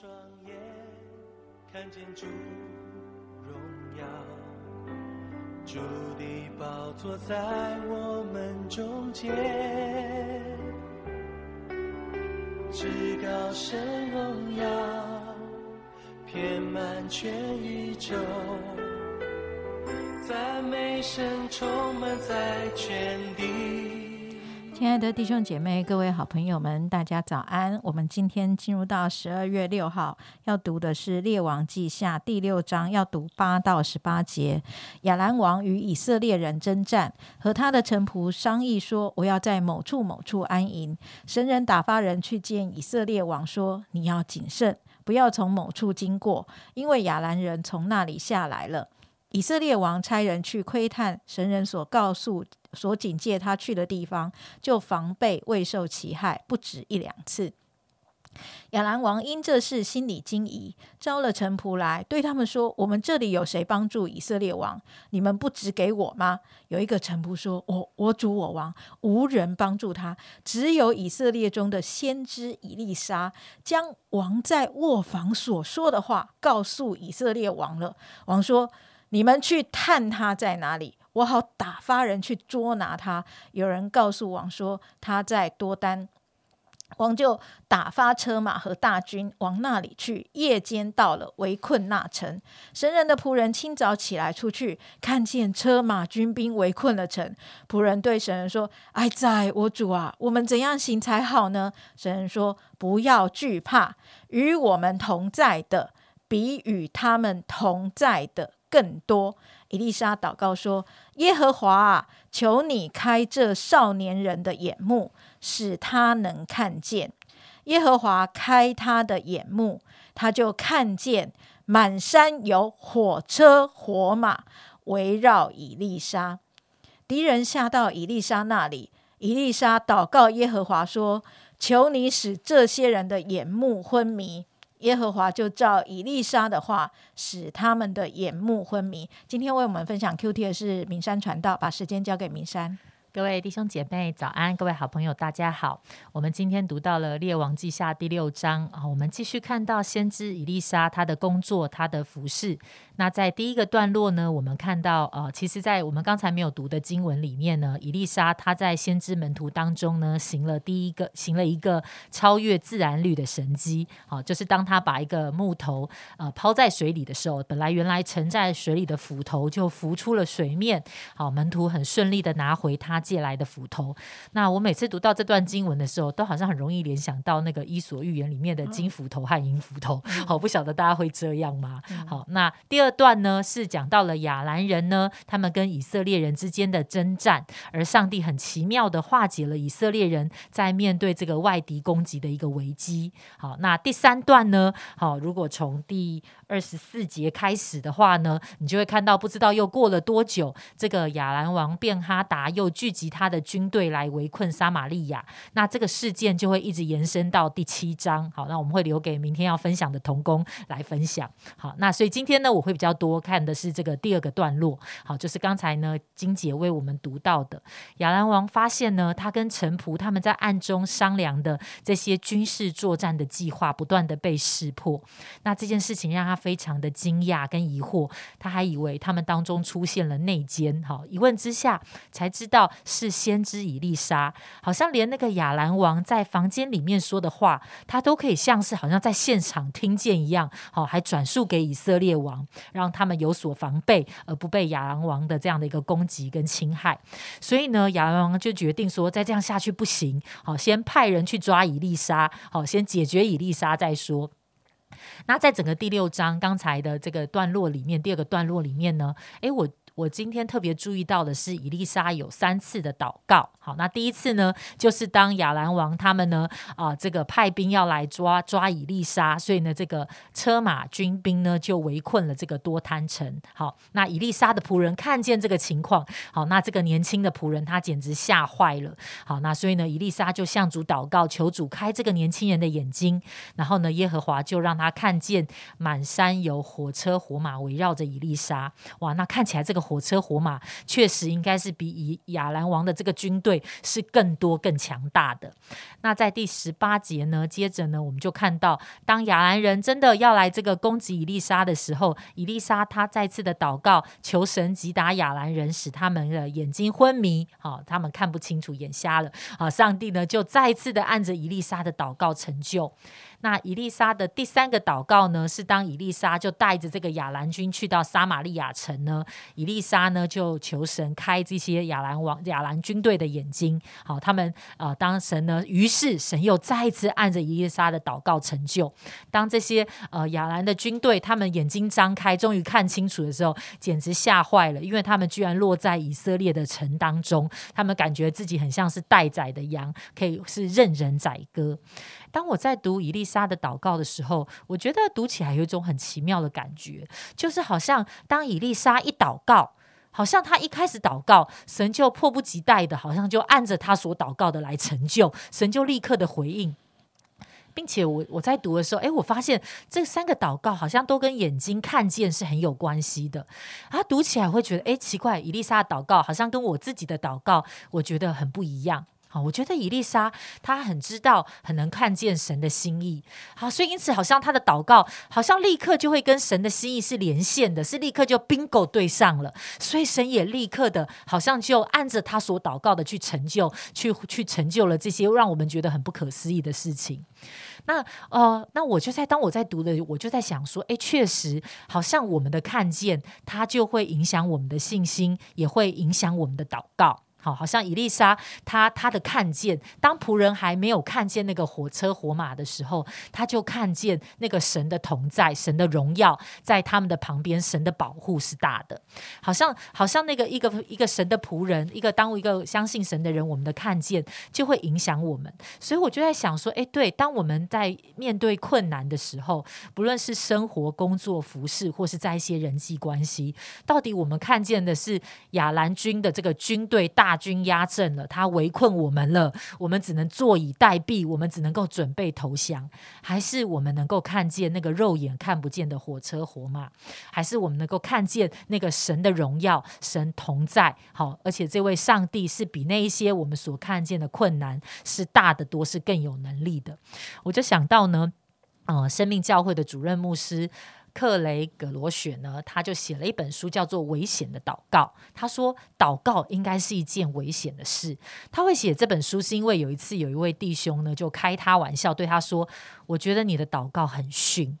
双眼看见主荣耀，主的宝座在我们中间，至高神荣耀遍满全宇宙，赞美声充满在全地。亲爱的弟兄姐妹、各位好朋友们，大家早安！我们今天进入到十二月六号，要读的是《列王记下》第六章，要读八到十八节。亚兰王与以色列人征战，和他的臣仆商议说：“我要在某处某处安营。”神人打发人去见以色列王，说：“你要谨慎，不要从某处经过，因为亚兰人从那里下来了。”以色列王差人去窥探神人所告诉、所警戒他去的地方，就防备未受其害，不止一两次。亚兰王因这事心里惊疑，招了臣仆来，对他们说：“我们这里有谁帮助以色列王？你们不指给我吗？”有一个臣仆说：“我我主我王无人帮助他，只有以色列中的先知以利沙将王在卧房所说的话告诉以色列王了。”王说。你们去探他在哪里，我好打发人去捉拿他。有人告诉王说他在多丹，王就打发车马和大军往那里去。夜间到了，围困那城。神人的仆人清早起来出去，看见车马军兵围困了城。仆人对神人说：“哀哉，我主啊，我们怎样行才好呢？”神人说：“不要惧怕，与我们同在的，比与他们同在的。”更多，伊丽莎祷告说：“耶和华啊，求你开这少年人的眼目，使他能看见。耶和华开他的眼目，他就看见满山有火车火马围绕伊丽莎。敌人下到伊丽莎那里，伊丽莎祷告耶和华说：求你使这些人的眼目昏迷。”耶和华就照以利沙的话，使他们的眼目昏迷。今天为我们分享 Q T 的是明山传道，把时间交给明山。各位弟兄姐妹早安，各位好朋友大家好。我们今天读到了列王记下第六章啊，我们继续看到先知以利沙他的工作，他的服饰。那在第一个段落呢，我们看到，呃，其实，在我们刚才没有读的经文里面呢，以丽莎她在先知门徒当中呢，行了第一个，行了一个超越自然律的神迹，好，就是当他把一个木头呃抛在水里的时候，本来原来沉在水里的斧头就浮出了水面，好，门徒很顺利的拿回他借来的斧头。那我每次读到这段经文的时候，都好像很容易联想到那个《伊索寓言》里面的金斧头和银斧头，好，不晓得大家会这样吗？好，那第二。段呢是讲到了亚兰人呢，他们跟以色列人之间的征战，而上帝很奇妙的化解了以色列人在面对这个外敌攻击的一个危机。好，那第三段呢，好，如果从第二十四节开始的话呢，你就会看到，不知道又过了多久，这个亚兰王便哈达又聚集他的军队来围困撒玛利亚。那这个事件就会一直延伸到第七章。好，那我们会留给明天要分享的童工来分享。好，那所以今天呢，我会会比较多看的是这个第二个段落。好，就是刚才呢金姐为我们读到的，亚兰王发现呢，他跟臣仆他们在暗中商量的这些军事作战的计划，不断的被识破。那这件事情让他非常的惊讶跟疑惑，他还以为他们当中出现了内奸。好，一问之下才知道是先知以利沙，好像连那个亚兰王在房间里面说的话，他都可以像是好像在现场听见一样。好，还转述给以色列王。让他们有所防备，而不被亚狼王的这样的一个攻击跟侵害。所以呢，亚狼王就决定说，再这样下去不行，好，先派人去抓伊丽莎，好，先解决伊丽莎再说。那在整个第六章刚才的这个段落里面，第二个段落里面呢，诶，我。我今天特别注意到的是，伊丽莎有三次的祷告。好，那第一次呢，就是当亚兰王他们呢啊，这个派兵要来抓抓伊丽莎，所以呢，这个车马军兵呢就围困了这个多滩城。好，那伊丽莎的仆人看见这个情况，好，那这个年轻的仆人他简直吓坏了。好，那所以呢，伊丽莎就向主祷告，求主开这个年轻人的眼睛。然后呢，耶和华就让他看见满山有火车火马围绕着伊丽莎。哇，那看起来这个。火车火马确实应该是比以亚兰王的这个军队是更多更强大的。那在第十八节呢，接着呢，我们就看到，当亚兰人真的要来这个攻击以利沙的时候，以利沙他再次的祷告，求神击打亚兰人，使他们的眼睛昏迷，好，他们看不清楚，眼瞎了。好，上帝呢就再次的按着以利沙的祷告成就。那以利沙的第三个祷告呢，是当以利沙就带着这个亚兰军去到撒玛利亚城呢，以利沙呢就求神开这些亚兰王亚兰军队的眼睛。好，他们呃，当神呢，于是神又再一次按着以利沙的祷告成就。当这些呃亚兰的军队他们眼睛张开，终于看清楚的时候，简直吓坏了，因为他们居然落在以色列的城当中，他们感觉自己很像是待宰的羊，可以是任人宰割。当我在读伊丽莎的祷告的时候，我觉得读起来有一种很奇妙的感觉，就是好像当伊丽莎一祷告，好像他一开始祷告，神就迫不及待的，好像就按着他所祷告的来成就，神就立刻的回应，并且我我在读的时候，哎，我发现这三个祷告好像都跟眼睛看见是很有关系的，啊，读起来会觉得，哎，奇怪，伊丽莎的祷告好像跟我自己的祷告，我觉得很不一样。好，我觉得伊丽莎她很知道，很能看见神的心意。好，所以因此好像她的祷告，好像立刻就会跟神的心意是连线的，是立刻就 bingo 对上了。所以神也立刻的，好像就按着他所祷告的去成就，去去成就了这些让我们觉得很不可思议的事情。那呃，那我就在当我在读的，我就在想说，哎，确实好像我们的看见，它就会影响我们的信心，也会影响我们的祷告。好，好像伊丽莎，她她的看见，当仆人还没有看见那个火车火马的时候，他就看见那个神的同在，神的荣耀在他们的旁边，神的保护是大的。好像好像那个一个一个神的仆人，一个当一个相信神的人，我们的看见就会影响我们。所以我就在想说，哎，对，当我们在面对困难的时候，不论是生活、工作、服饰，或是在一些人际关系，到底我们看见的是亚兰军的这个军队大。大军压阵了，他围困我们了，我们只能坐以待毙，我们只能够准备投降，还是我们能够看见那个肉眼看不见的火车火马，还是我们能够看见那个神的荣耀，神同在，好，而且这位上帝是比那一些我们所看见的困难是大得多，是更有能力的。我就想到呢，呃，生命教会的主任牧师。克雷格罗雪呢，他就写了一本书，叫做《危险的祷告》。他说，祷告应该是一件危险的事。他会写这本书，是因为有一次有一位弟兄呢，就开他玩笑，对他说：“我觉得你的祷告很逊。”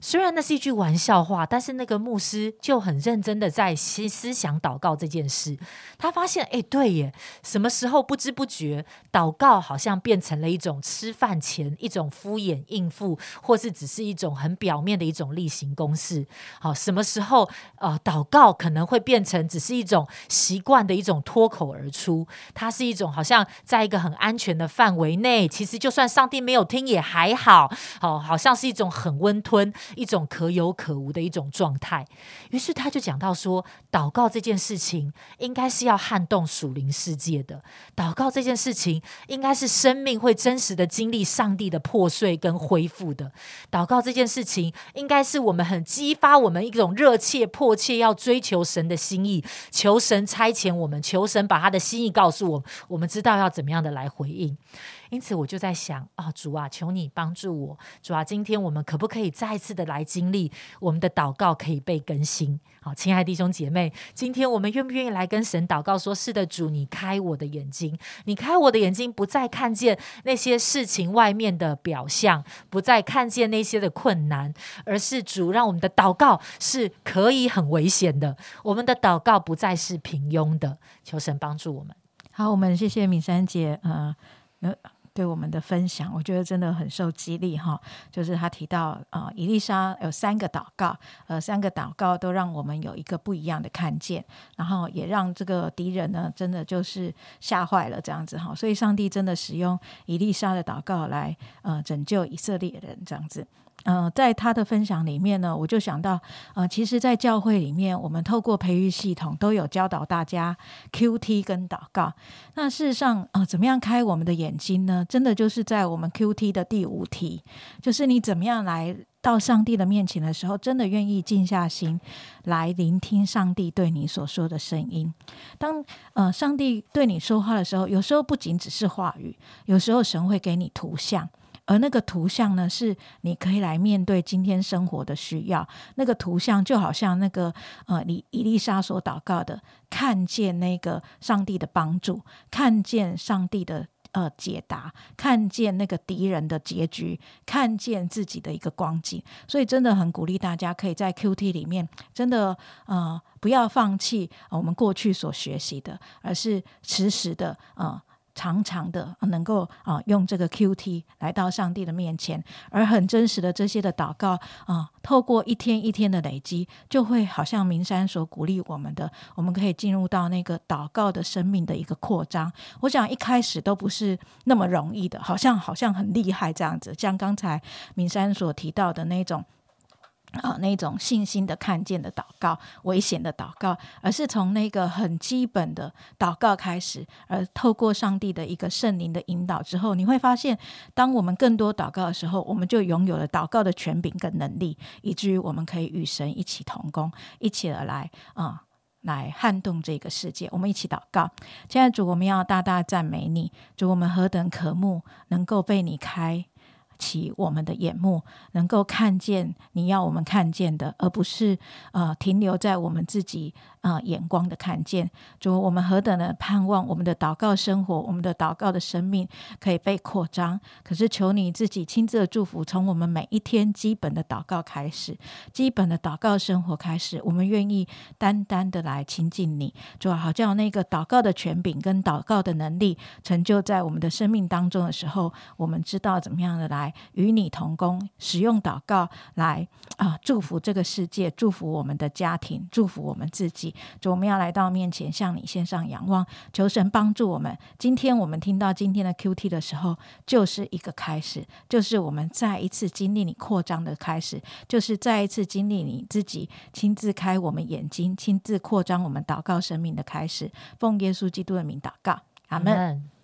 虽然那是一句玩笑话，但是那个牧师就很认真的在思思想祷告这件事。他发现，哎，对耶，什么时候不知不觉，祷告好像变成了一种吃饭前一种敷衍应付，或是只是一种很表面的一种例行公事。好，什么时候呃，祷告可能会变成只是一种习惯的一种脱口而出？它是一种好像在一个很安全的范围内，其实就算上帝没有听也还好。好，好像是一种很温吞。一种可有可无的一种状态，于是他就讲到说，祷告这件事情应该是要撼动属灵世界的，祷告这件事情应该是生命会真实的经历上帝的破碎跟恢复的，祷告这件事情应该是我们很激发我们一种热切迫切要追求神的心意，求神差遣我们，求神把他的心意告诉我们，我们知道要怎么样的来回应。因此，我就在想啊，主啊，求你帮助我。主啊，今天我们可不可以再次的来经历我们的祷告可以被更新？好，亲爱的弟兄姐妹，今天我们愿不愿意来跟神祷告？说是的，主，你开我的眼睛，你开我的眼睛，不再看见那些事情外面的表象，不再看见那些的困难，而是主让我们的祷告是可以很危险的。我们的祷告不再是平庸的。求神帮助我们。好，我们谢谢敏珊姐。呃，对我们的分享，我觉得真的很受激励哈。就是他提到啊，伊丽莎有三个祷告，呃，三个祷告都让我们有一个不一样的看见，然后也让这个敌人呢，真的就是吓坏了这样子哈。所以上帝真的使用伊丽莎的祷告来呃拯救以色列人这样子。呃，在他的分享里面呢，我就想到，呃，其实，在教会里面，我们透过培育系统都有教导大家 Q T 跟祷告。那事实上，呃，怎么样开我们的眼睛呢？真的就是在我们 Q T 的第五题，就是你怎么样来到上帝的面前的时候，真的愿意静下心来聆听上帝对你所说的声音。当呃上帝对你说话的时候，有时候不仅只是话语，有时候神会给你图像。而那个图像呢，是你可以来面对今天生活的需要。那个图像就好像那个呃，你伊丽莎所祷告的，看见那个上帝的帮助，看见上帝的呃解答，看见那个敌人的结局，看见自己的一个光景。所以真的很鼓励大家，可以在 Q T 里面，真的呃不要放弃我们过去所学习的，而是实时的呃。常常的能够啊用这个 Q T 来到上帝的面前，而很真实的这些的祷告啊，透过一天一天的累积，就会好像明山所鼓励我们的，我们可以进入到那个祷告的生命的一个扩张。我想一开始都不是那么容易的，好像好像很厉害这样子，像刚才明山所提到的那种。啊，那种信心的看见的祷告，危险的祷告，而是从那个很基本的祷告开始，而透过上帝的一个圣灵的引导之后，你会发现，当我们更多祷告的时候，我们就拥有了祷告的权柄跟能力，以至于我们可以与神一起同工，一起而来啊，来撼动这个世界。我们一起祷告，现在主，我们要大大赞美你，主，我们何等渴慕能够被你开。起我们的眼目，能够看见你要我们看见的，而不是呃停留在我们自己。啊，眼光的看见，主，我们何等的盼望我们的祷告生活，我们的祷告的生命可以被扩张。可是求你自己亲自的祝福，从我们每一天基本的祷告开始，基本的祷告生活开始，我们愿意单单的来亲近你，主，好叫那个祷告的权柄跟祷告的能力成就在我们的生命当中的时候，我们知道怎么样的来与你同工，使用祷告来啊祝福这个世界，祝福我们的家庭，祝福我们自己。主，我们要来到面前，向你献上仰望，求神帮助我们。今天我们听到今天的 Q T 的时候，就是一个开始，就是我们再一次经历你扩张的开始，就是再一次经历你自己亲自开我们眼睛，亲自扩张我们祷告生命的开始。奉耶稣基督的名祷告，阿门。